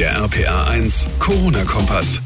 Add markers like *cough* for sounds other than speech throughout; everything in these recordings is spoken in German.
Der RPA 1 Corona-Kompass.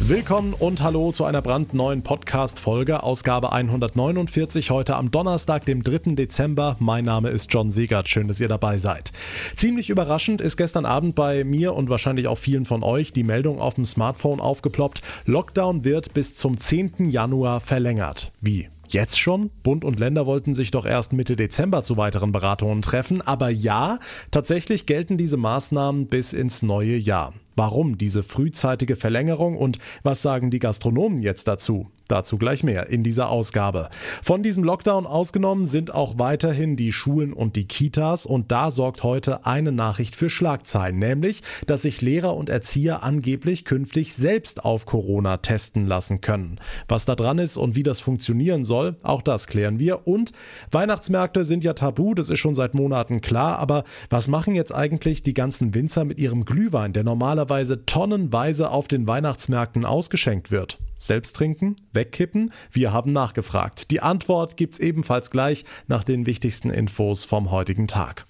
Willkommen und hallo zu einer brandneuen Podcast-Folge, Ausgabe 149, heute am Donnerstag, dem 3. Dezember. Mein Name ist John Segert, schön, dass ihr dabei seid. Ziemlich überraschend ist gestern Abend bei mir und wahrscheinlich auch vielen von euch die Meldung auf dem Smartphone aufgeploppt, Lockdown wird bis zum 10. Januar verlängert. Wie? Jetzt schon? Bund und Länder wollten sich doch erst Mitte Dezember zu weiteren Beratungen treffen, aber ja, tatsächlich gelten diese Maßnahmen bis ins neue Jahr. Warum diese frühzeitige Verlängerung und was sagen die Gastronomen jetzt dazu? Dazu gleich mehr in dieser Ausgabe. Von diesem Lockdown ausgenommen sind auch weiterhin die Schulen und die Kitas und da sorgt heute eine Nachricht für Schlagzeilen, nämlich, dass sich Lehrer und Erzieher angeblich künftig selbst auf Corona testen lassen können. Was da dran ist und wie das funktionieren soll, auch das klären wir. Und Weihnachtsmärkte sind ja tabu, das ist schon seit Monaten klar, aber was machen jetzt eigentlich die ganzen Winzer mit ihrem Glühwein, der normalerweise tonnenweise auf den Weihnachtsmärkten ausgeschenkt wird? Selbst trinken? Wegkippen? Wir haben nachgefragt. Die Antwort gibt's ebenfalls gleich nach den wichtigsten Infos vom heutigen Tag.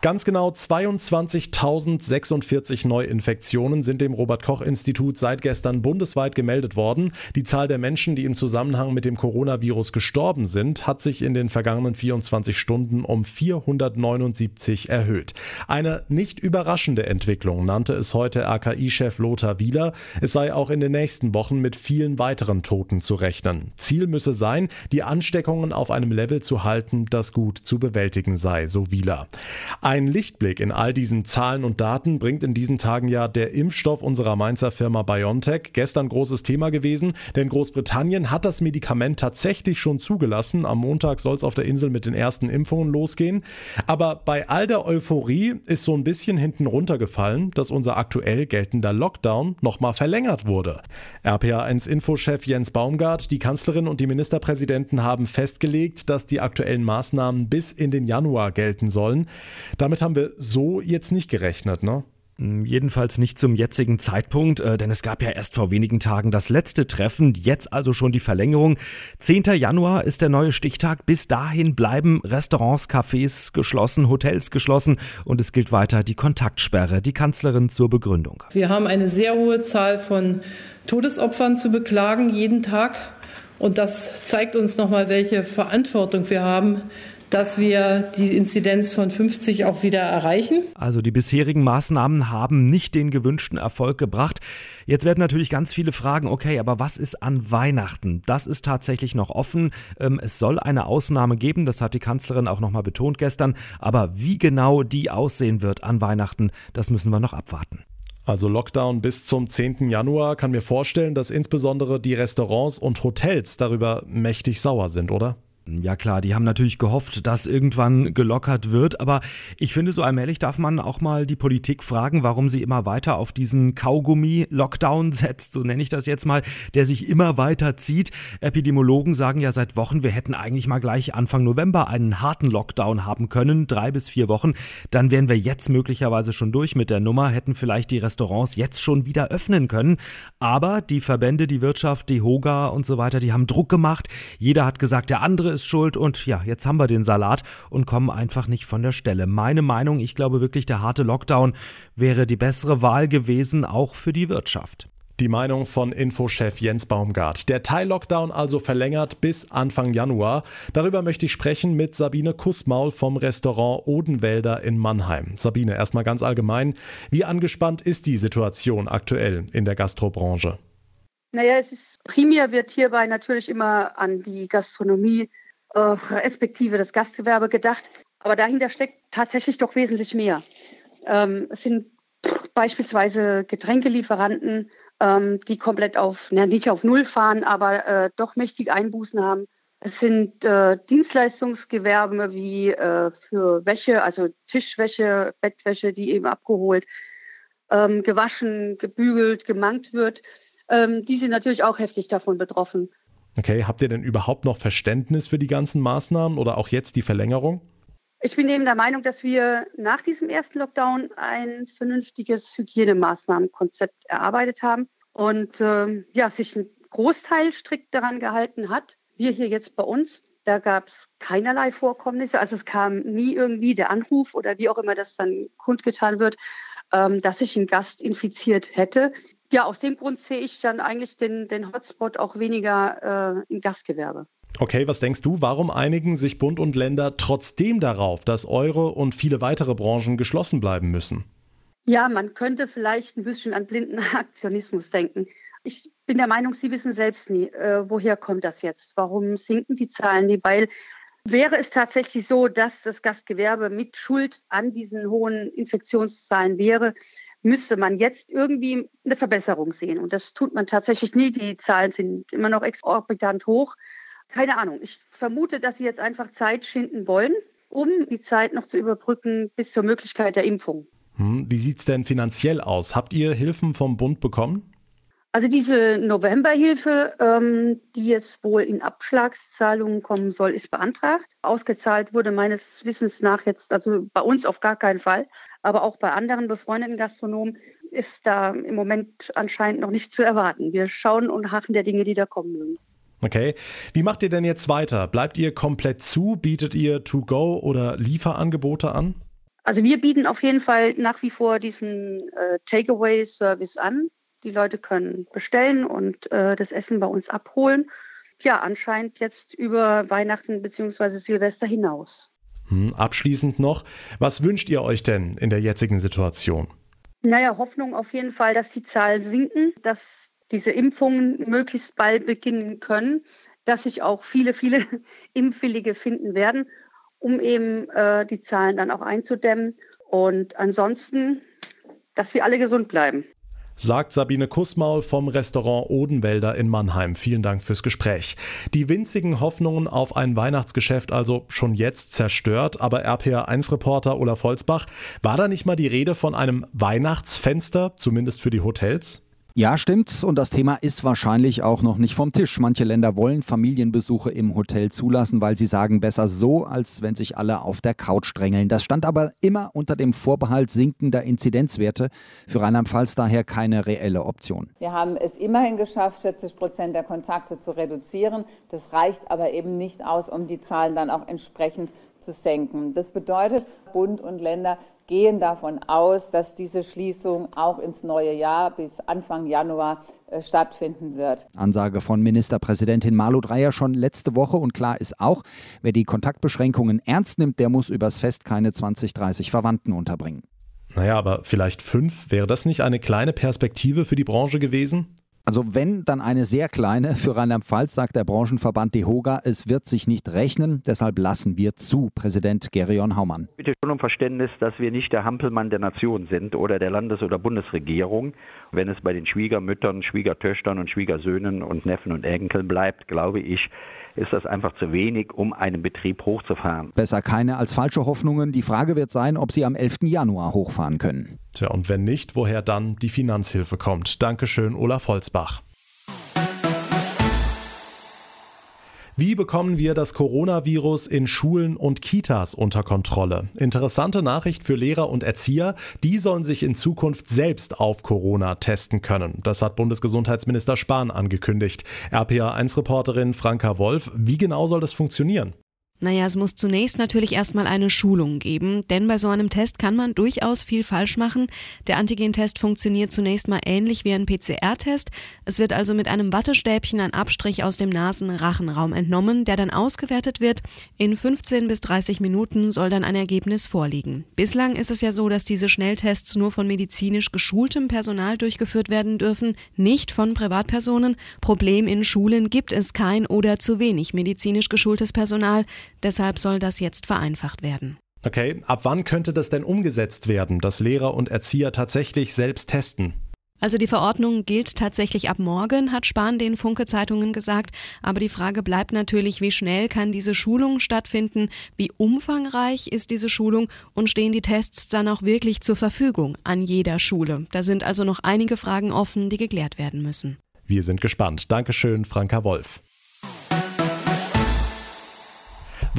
Ganz genau 22.046 Neuinfektionen sind dem Robert Koch Institut seit gestern bundesweit gemeldet worden. Die Zahl der Menschen, die im Zusammenhang mit dem Coronavirus gestorben sind, hat sich in den vergangenen 24 Stunden um 479 erhöht. Eine nicht überraschende Entwicklung nannte es heute RKI-Chef Lothar Wieler. Es sei auch in den nächsten Wochen mit vielen weiteren Toten zu rechnen. Ziel müsse sein, die Ansteckungen auf einem Level zu halten, das gut zu bewältigen sei, so Wieler. Ein Lichtblick in all diesen Zahlen und Daten bringt in diesen Tagen ja der Impfstoff unserer Mainzer Firma BioNTech. Gestern großes Thema gewesen, denn Großbritannien hat das Medikament tatsächlich schon zugelassen. Am Montag soll es auf der Insel mit den ersten Impfungen losgehen. Aber bei all der Euphorie ist so ein bisschen hinten runtergefallen, dass unser aktuell geltender Lockdown nochmal verlängert wurde. RPA1-Infochef Jens Baumgart, die Kanzlerin und die Ministerpräsidenten haben festgelegt, dass die aktuellen Maßnahmen bis in den Januar gelten sollen. Damit haben wir so jetzt nicht gerechnet, ne? Hm, jedenfalls nicht zum jetzigen Zeitpunkt, äh, denn es gab ja erst vor wenigen Tagen das letzte Treffen, jetzt also schon die Verlängerung. 10. Januar ist der neue Stichtag. Bis dahin bleiben Restaurants, Cafés geschlossen, Hotels geschlossen und es gilt weiter die Kontaktsperre. Die Kanzlerin zur Begründung. Wir haben eine sehr hohe Zahl von Todesopfern zu beklagen jeden Tag. Und das zeigt uns nochmal, welche Verantwortung wir haben, dass wir die Inzidenz von 50 auch wieder erreichen. Also die bisherigen Maßnahmen haben nicht den gewünschten Erfolg gebracht. Jetzt werden natürlich ganz viele fragen, okay, aber was ist an Weihnachten? Das ist tatsächlich noch offen. Ähm, es soll eine Ausnahme geben, das hat die Kanzlerin auch nochmal betont gestern. Aber wie genau die aussehen wird an Weihnachten, das müssen wir noch abwarten. Also Lockdown bis zum 10. Januar kann mir vorstellen, dass insbesondere die Restaurants und Hotels darüber mächtig sauer sind, oder? Ja klar, die haben natürlich gehofft, dass irgendwann gelockert wird, aber ich finde, so allmählich darf man auch mal die Politik fragen, warum sie immer weiter auf diesen Kaugummi-Lockdown *laughs* setzt, so nenne ich das jetzt mal, der sich immer weiter zieht. Epidemiologen sagen ja seit Wochen, wir hätten eigentlich mal gleich Anfang November einen harten Lockdown haben können, drei bis vier Wochen. Dann wären wir jetzt möglicherweise schon durch mit der Nummer, hätten vielleicht die Restaurants jetzt schon wieder öffnen können. Aber die Verbände, die Wirtschaft, die Hoga und so weiter, die haben Druck gemacht. Jeder hat gesagt, der andere ist schuld und ja, jetzt haben wir den Salat und kommen einfach nicht von der Stelle. Meine Meinung, ich glaube wirklich, der harte Lockdown wäre die bessere Wahl gewesen, auch für die Wirtschaft. Die Meinung von Infochef Jens Baumgart. Der Teil-Lockdown also verlängert bis Anfang Januar. Darüber möchte ich sprechen mit Sabine Kussmaul vom Restaurant Odenwälder in Mannheim. Sabine, erstmal ganz allgemein, wie angespannt ist die Situation aktuell in der Gastrobranche? Naja, es ist primär wird hierbei natürlich immer an die Gastronomie äh, respektive das Gastgewerbe gedacht. Aber dahinter steckt tatsächlich doch wesentlich mehr. Ähm, es sind beispielsweise Getränkelieferanten, ähm, die komplett auf, na, nicht auf Null fahren, aber äh, doch mächtige Einbußen haben. Es sind äh, Dienstleistungsgewerbe wie äh, für Wäsche, also Tischwäsche, Bettwäsche, die eben abgeholt, ähm, gewaschen, gebügelt, gemankt wird. Ähm, die sind natürlich auch heftig davon betroffen. Okay, habt ihr denn überhaupt noch Verständnis für die ganzen Maßnahmen oder auch jetzt die Verlängerung? Ich bin eben der Meinung, dass wir nach diesem ersten Lockdown ein vernünftiges Hygienemaßnahmenkonzept erarbeitet haben und äh, ja, sich ein Großteil strikt daran gehalten hat. Wir hier jetzt bei uns, Da gab es keinerlei Vorkommnisse. Also es kam nie irgendwie der Anruf oder wie auch immer das dann kundgetan wird, ähm, dass sich ein Gast infiziert hätte. Ja, aus dem Grund sehe ich dann eigentlich den, den Hotspot auch weniger äh, im Gastgewerbe. Okay, was denkst du, warum einigen sich Bund und Länder trotzdem darauf, dass eure und viele weitere Branchen geschlossen bleiben müssen? Ja, man könnte vielleicht ein bisschen an blinden *laughs* Aktionismus denken. Ich bin der Meinung, Sie wissen selbst nie, äh, woher kommt das jetzt? Warum sinken die Zahlen nie? Weil wäre es tatsächlich so, dass das Gastgewerbe mit Schuld an diesen hohen Infektionszahlen wäre, müsste man jetzt irgendwie eine Verbesserung sehen. Und das tut man tatsächlich nie. Die Zahlen sind immer noch exorbitant hoch. Keine Ahnung. Ich vermute, dass sie jetzt einfach Zeit schinden wollen, um die Zeit noch zu überbrücken bis zur Möglichkeit der Impfung. Hm, wie sieht es denn finanziell aus? Habt ihr Hilfen vom Bund bekommen? Also diese Novemberhilfe, ähm, die jetzt wohl in Abschlagszahlungen kommen soll, ist beantragt. Ausgezahlt wurde meines Wissens nach jetzt, also bei uns auf gar keinen Fall, aber auch bei anderen befreundeten Gastronomen ist da im Moment anscheinend noch nicht zu erwarten. Wir schauen und harren der Dinge, die da kommen mögen. Okay. Wie macht ihr denn jetzt weiter? Bleibt ihr komplett zu? Bietet ihr To-Go oder Lieferangebote an? Also wir bieten auf jeden Fall nach wie vor diesen äh, Takeaway-Service an. Die Leute können bestellen und äh, das Essen bei uns abholen. Ja, anscheinend jetzt über Weihnachten bzw. Silvester hinaus. Hm, abschließend noch, was wünscht ihr euch denn in der jetzigen Situation? Naja, Hoffnung auf jeden Fall, dass die Zahlen sinken, dass diese Impfungen möglichst bald beginnen können, dass sich auch viele, viele *laughs* Impfwillige finden werden, um eben äh, die Zahlen dann auch einzudämmen. Und ansonsten, dass wir alle gesund bleiben. Sagt Sabine Kussmaul vom Restaurant Odenwälder in Mannheim. Vielen Dank fürs Gespräch. Die winzigen Hoffnungen auf ein Weihnachtsgeschäft also schon jetzt zerstört, aber RPA1-Reporter Olaf Holzbach, war da nicht mal die Rede von einem Weihnachtsfenster, zumindest für die Hotels? Ja, stimmt. Und das Thema ist wahrscheinlich auch noch nicht vom Tisch. Manche Länder wollen Familienbesuche im Hotel zulassen, weil sie sagen, besser so, als wenn sich alle auf der Couch drängeln. Das stand aber immer unter dem Vorbehalt sinkender Inzidenzwerte. Für Rheinland-Pfalz daher keine reelle Option. Wir haben es immerhin geschafft, 40 Prozent der Kontakte zu reduzieren. Das reicht aber eben nicht aus, um die Zahlen dann auch entsprechend zu senken. Das bedeutet, Bund und Länder gehen davon aus, dass diese Schließung auch ins neue Jahr bis Anfang Januar äh, stattfinden wird. Ansage von Ministerpräsidentin Malu Dreyer schon letzte Woche und klar ist auch, wer die Kontaktbeschränkungen ernst nimmt, der muss übers Fest keine 20, 30 Verwandten unterbringen. Naja, aber vielleicht fünf, wäre das nicht eine kleine Perspektive für die Branche gewesen? Also wenn, dann eine sehr kleine. Für Rheinland-Pfalz sagt der Branchenverband DEHOGA, es wird sich nicht rechnen, deshalb lassen wir zu, Präsident Gerion Haumann. Bitte schon um Verständnis, dass wir nicht der Hampelmann der Nation sind oder der Landes- oder Bundesregierung. Wenn es bei den Schwiegermüttern, Schwiegertöchtern und Schwiegersöhnen und Neffen und Enkeln bleibt, glaube ich, ist das einfach zu wenig, um einen Betrieb hochzufahren. Besser keine als falsche Hoffnungen. Die Frage wird sein, ob sie am 11. Januar hochfahren können. Tja, und wenn nicht, woher dann die Finanzhilfe kommt. Dankeschön, Olaf Holzbach. Wie bekommen wir das Coronavirus in Schulen und Kitas unter Kontrolle? Interessante Nachricht für Lehrer und Erzieher. Die sollen sich in Zukunft selbst auf Corona testen können. Das hat Bundesgesundheitsminister Spahn angekündigt. RPA1-Reporterin Franka Wolf, wie genau soll das funktionieren? Naja, es muss zunächst natürlich erstmal eine Schulung geben, denn bei so einem Test kann man durchaus viel falsch machen. Der Antigentest funktioniert zunächst mal ähnlich wie ein PCR-Test. Es wird also mit einem Wattestäbchen ein Abstrich aus dem Nasen-Rachenraum entnommen, der dann ausgewertet wird. In 15 bis 30 Minuten soll dann ein Ergebnis vorliegen. Bislang ist es ja so, dass diese Schnelltests nur von medizinisch geschultem Personal durchgeführt werden dürfen, nicht von Privatpersonen. Problem in Schulen gibt es kein oder zu wenig medizinisch geschultes Personal. Deshalb soll das jetzt vereinfacht werden. Okay, ab wann könnte das denn umgesetzt werden, dass Lehrer und Erzieher tatsächlich selbst testen? Also die Verordnung gilt tatsächlich ab morgen, hat Spahn den Funke-Zeitungen gesagt. Aber die Frage bleibt natürlich, wie schnell kann diese Schulung stattfinden, wie umfangreich ist diese Schulung und stehen die Tests dann auch wirklich zur Verfügung an jeder Schule. Da sind also noch einige Fragen offen, die geklärt werden müssen. Wir sind gespannt. Dankeschön, Franka Wolf.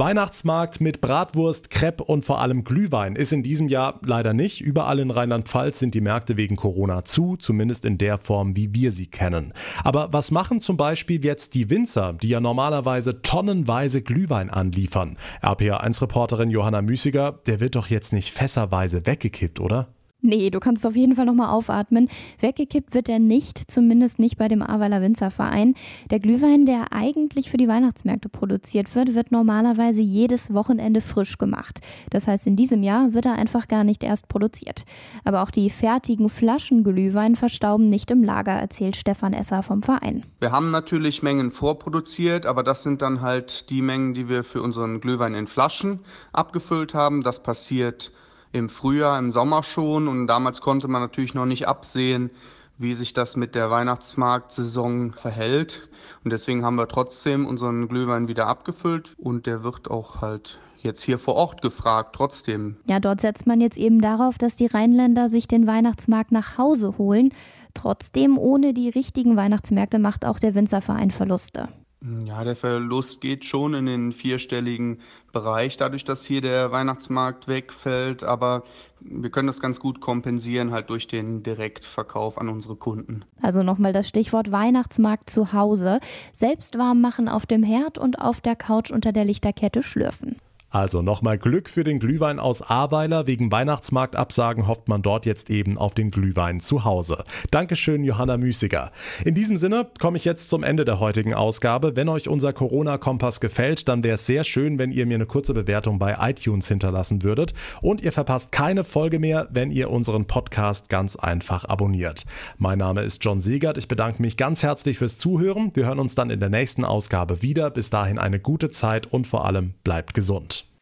Weihnachtsmarkt mit Bratwurst, Crepe und vor allem Glühwein ist in diesem Jahr leider nicht. Überall in Rheinland-Pfalz sind die Märkte wegen Corona zu, zumindest in der Form, wie wir sie kennen. Aber was machen zum Beispiel jetzt die Winzer, die ja normalerweise tonnenweise Glühwein anliefern? RPA1-Reporterin Johanna Müßiger, der wird doch jetzt nicht fässerweise weggekippt, oder? Nee, du kannst auf jeden Fall nochmal aufatmen. Weggekippt wird er nicht, zumindest nicht bei dem Aweiler Winzerverein. Der Glühwein, der eigentlich für die Weihnachtsmärkte produziert wird, wird normalerweise jedes Wochenende frisch gemacht. Das heißt, in diesem Jahr wird er einfach gar nicht erst produziert. Aber auch die fertigen Flaschen Glühwein verstauben nicht im Lager, erzählt Stefan Esser vom Verein. Wir haben natürlich Mengen vorproduziert, aber das sind dann halt die Mengen, die wir für unseren Glühwein in Flaschen abgefüllt haben. Das passiert im Frühjahr, im Sommer schon. Und damals konnte man natürlich noch nicht absehen, wie sich das mit der Weihnachtsmarktsaison verhält. Und deswegen haben wir trotzdem unseren Glühwein wieder abgefüllt und der wird auch halt jetzt hier vor Ort gefragt, trotzdem. Ja, dort setzt man jetzt eben darauf, dass die Rheinländer sich den Weihnachtsmarkt nach Hause holen. Trotzdem, ohne die richtigen Weihnachtsmärkte macht auch der Winzerverein Verluste. Ja, der Verlust geht schon in den vierstelligen Bereich, dadurch, dass hier der Weihnachtsmarkt wegfällt. Aber wir können das ganz gut kompensieren, halt durch den Direktverkauf an unsere Kunden. Also nochmal das Stichwort Weihnachtsmarkt zu Hause. Selbst warm machen auf dem Herd und auf der Couch unter der Lichterkette schlürfen. Also nochmal Glück für den Glühwein aus Ahrweiler. Wegen Weihnachtsmarktabsagen hofft man dort jetzt eben auf den Glühwein zu Hause. Dankeschön, Johanna Müßiger. In diesem Sinne komme ich jetzt zum Ende der heutigen Ausgabe. Wenn euch unser Corona-Kompass gefällt, dann wäre es sehr schön, wenn ihr mir eine kurze Bewertung bei iTunes hinterlassen würdet. Und ihr verpasst keine Folge mehr, wenn ihr unseren Podcast ganz einfach abonniert. Mein Name ist John Siegert. Ich bedanke mich ganz herzlich fürs Zuhören. Wir hören uns dann in der nächsten Ausgabe wieder. Bis dahin eine gute Zeit und vor allem bleibt gesund.